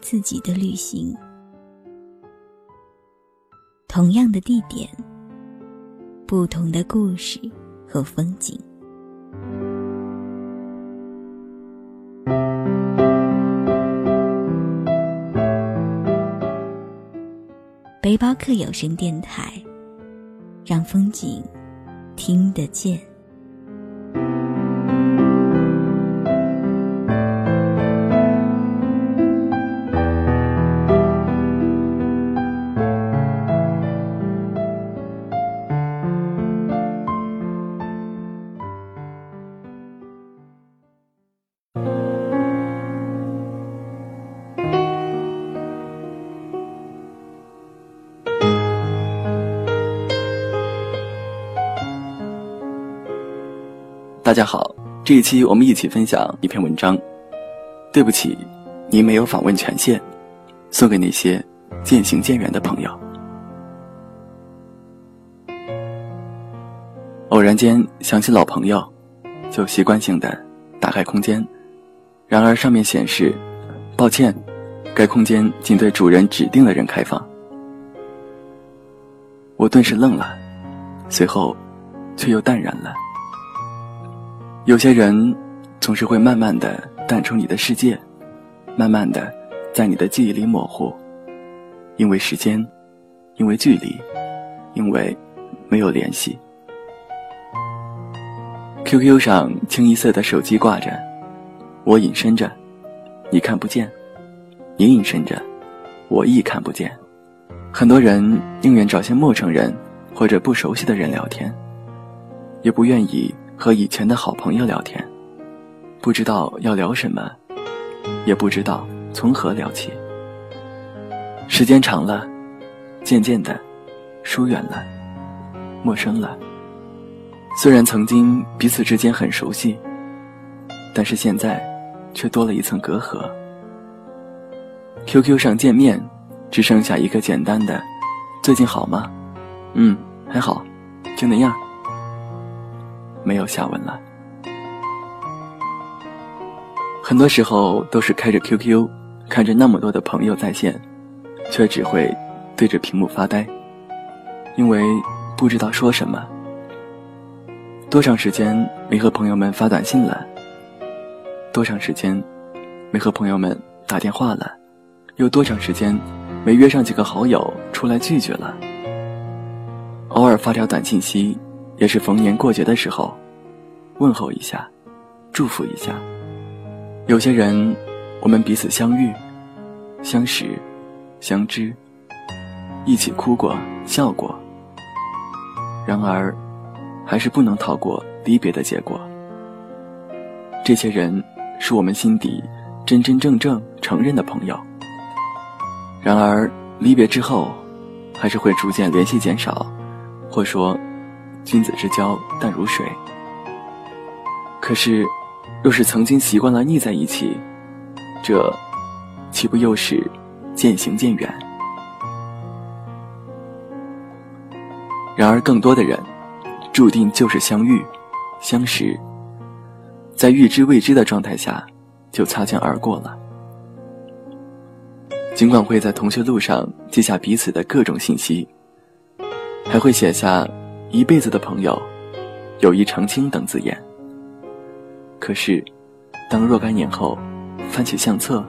自己的旅行，同样的地点，不同的故事和风景。背包客有声电台，让风景听得见。大家好，这一期我们一起分享一篇文章。对不起，您没有访问权限，送给那些渐行渐远的朋友。偶然间想起老朋友，就习惯性的打开空间，然而上面显示：抱歉，该空间仅对主人指定的人开放。我顿时愣了，随后却又淡然了。有些人总是会慢慢的淡出你的世界，慢慢的在你的记忆里模糊，因为时间，因为距离，因为没有联系。QQ 上清一色的手机挂着，我隐身着，你看不见；你隐身着，我亦看不见。很多人宁愿找些陌生人或者不熟悉的人聊天，也不愿意。和以前的好朋友聊天，不知道要聊什么，也不知道从何聊起。时间长了，渐渐的，疏远了，陌生了。虽然曾经彼此之间很熟悉，但是现在，却多了一层隔阂。QQ 上见面，只剩下一个简单的“最近好吗？”“嗯，还好，就那样。”没有下文了。很多时候都是开着 QQ，看着那么多的朋友在线，却只会对着屏幕发呆，因为不知道说什么。多长时间没和朋友们发短信了？多长时间没和朋友们打电话了？有多长时间没约上几个好友出来聚聚了？偶尔发条短信息。也是逢年过节的时候，问候一下，祝福一下。有些人，我们彼此相遇、相识、相知，一起哭过、笑过，然而，还是不能逃过离别的结果。这些人是我们心底真真正正承认的朋友，然而离别之后，还是会逐渐联系减少，或说。君子之交淡如水。可是，若是曾经习惯了腻在一起，这岂不又是渐行渐远？然而，更多的人注定就是相遇、相识，在预知未知的状态下就擦肩而过了。尽管会在同学录上记下彼此的各种信息，还会写下。一辈子的朋友，友谊长青等字眼。可是，当若干年后翻起相册，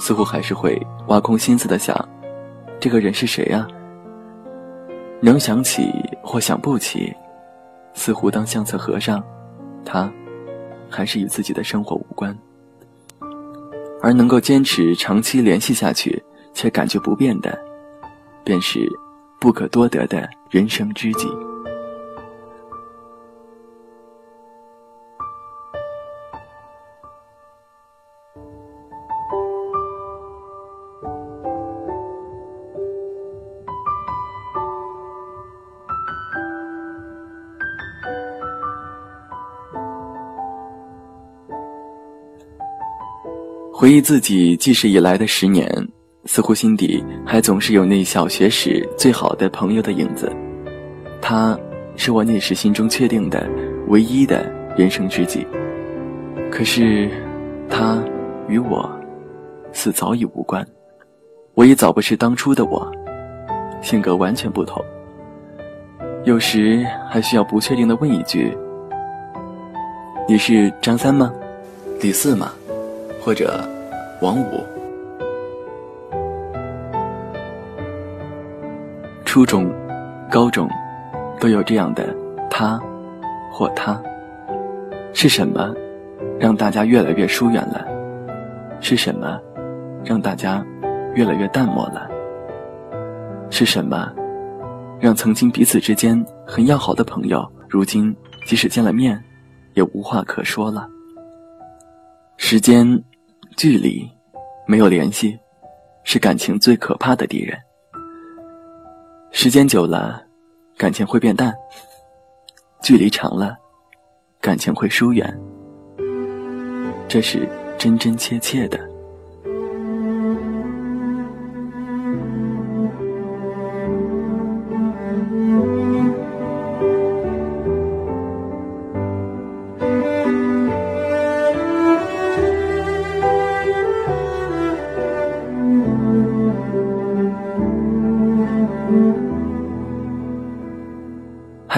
似乎还是会挖空心思的想，这个人是谁呀？能想起或想不起，似乎当相册合上，他还是与自己的生活无关。而能够坚持长期联系下去且感觉不变的，便是。不可多得的人生知己。回忆自己记事以来的十年。似乎心底还总是有那小学时最好的朋友的影子，他是我那时心中确定的唯一的人生知己。可是，他与我，似早已无关。我也早不是当初的我，性格完全不同。有时还需要不确定的问一句：“你是张三吗？李四吗？或者王五？”初中、高中都有这样的他或他，是什么让大家越来越疏远了？是什么让大家越来越淡漠了？是什么让曾经彼此之间很要好的朋友，如今即使见了面，也无话可说了？时间、距离、没有联系，是感情最可怕的敌人。时间久了，感情会变淡；距离长了，感情会疏远。这是真真切切的。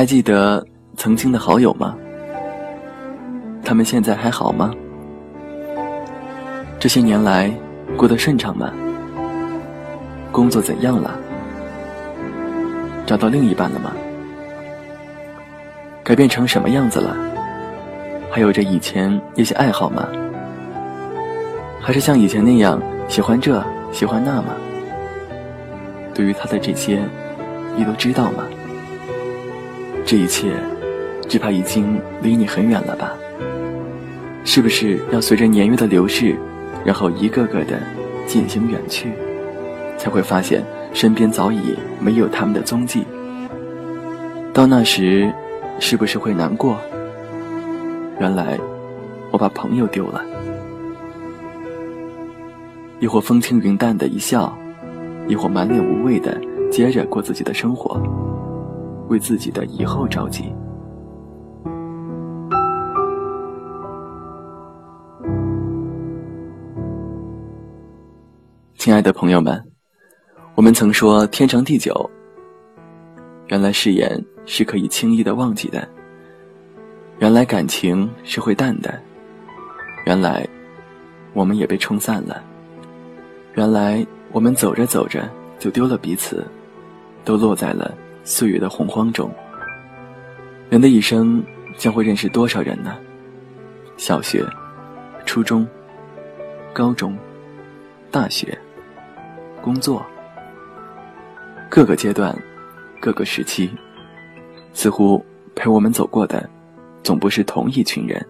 还记得曾经的好友吗？他们现在还好吗？这些年来过得顺畅吗？工作怎样了？找到另一半了吗？改变成什么样子了？还有着以前那些爱好吗？还是像以前那样喜欢这喜欢那吗？对于他的这些，你都知道吗？这一切，只怕已经离你很远了吧？是不是要随着年月的流逝，然后一个个的渐行远去，才会发现身边早已没有他们的踪迹？到那时，是不是会难过？原来我把朋友丢了，亦或风轻云淡的一笑，亦或满脸无畏的接着过自己的生活。为自己的以后着急，亲爱的朋友们，我们曾说天长地久，原来誓言是可以轻易的忘记的，原来感情是会淡的，原来我们也被冲散了，原来我们走着走着就丢了彼此，都落在了。岁月的洪荒中，人的一生将会认识多少人呢？小学、初中、高中、大学、工作，各个阶段、各个时期，似乎陪我们走过的，总不是同一群人。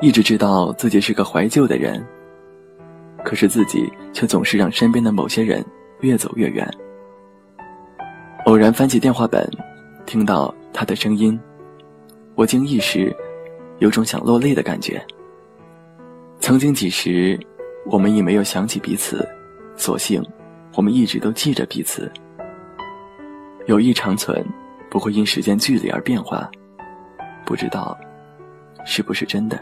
一直知道自己是个怀旧的人，可是自己却总是让身边的某些人越走越远。偶然翻起电话本，听到他的声音，我竟一时有种想落泪的感觉。曾经几时，我们亦没有想起彼此，所幸我们一直都记着彼此。友谊长存，不会因时间距离而变化，不知道是不是真的。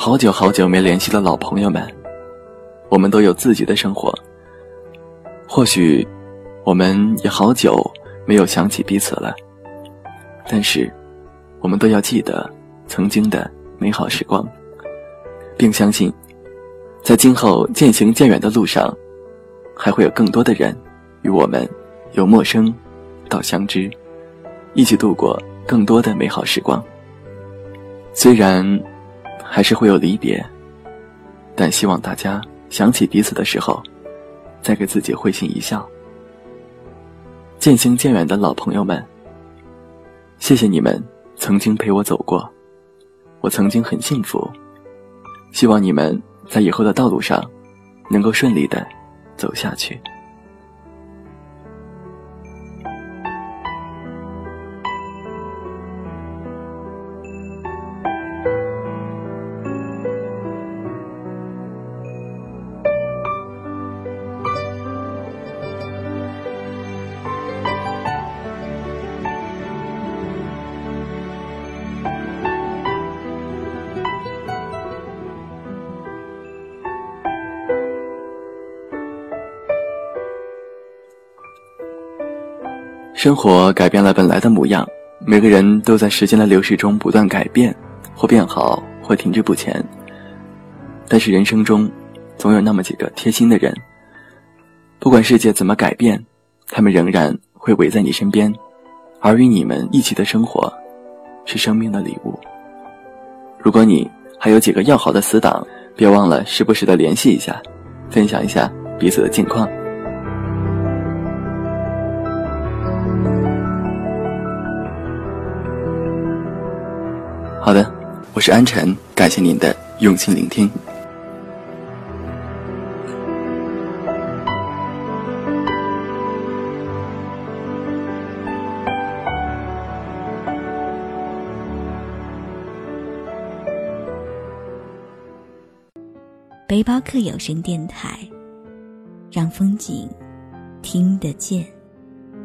好久好久没联系的老朋友们，我们都有自己的生活。或许，我们也好久没有想起彼此了。但是，我们都要记得曾经的美好时光，并相信，在今后渐行渐远的路上，还会有更多的人与我们由陌生到相知，一起度过更多的美好时光。虽然。还是会有离别，但希望大家想起彼此的时候，再给自己会心一笑。渐行渐远的老朋友们，谢谢你们曾经陪我走过，我曾经很幸福。希望你们在以后的道路上，能够顺利的走下去。生活改变了本来的模样，每个人都在时间的流逝中不断改变，或变好，或停滞不前。但是人生中，总有那么几个贴心的人，不管世界怎么改变，他们仍然会围在你身边，而与你们一起的生活，是生命的礼物。如果你还有几个要好的死党，别忘了时不时的联系一下，分享一下彼此的近况。好的，我是安晨，感谢您的用心聆听。背包客有声电台，让风景听得见。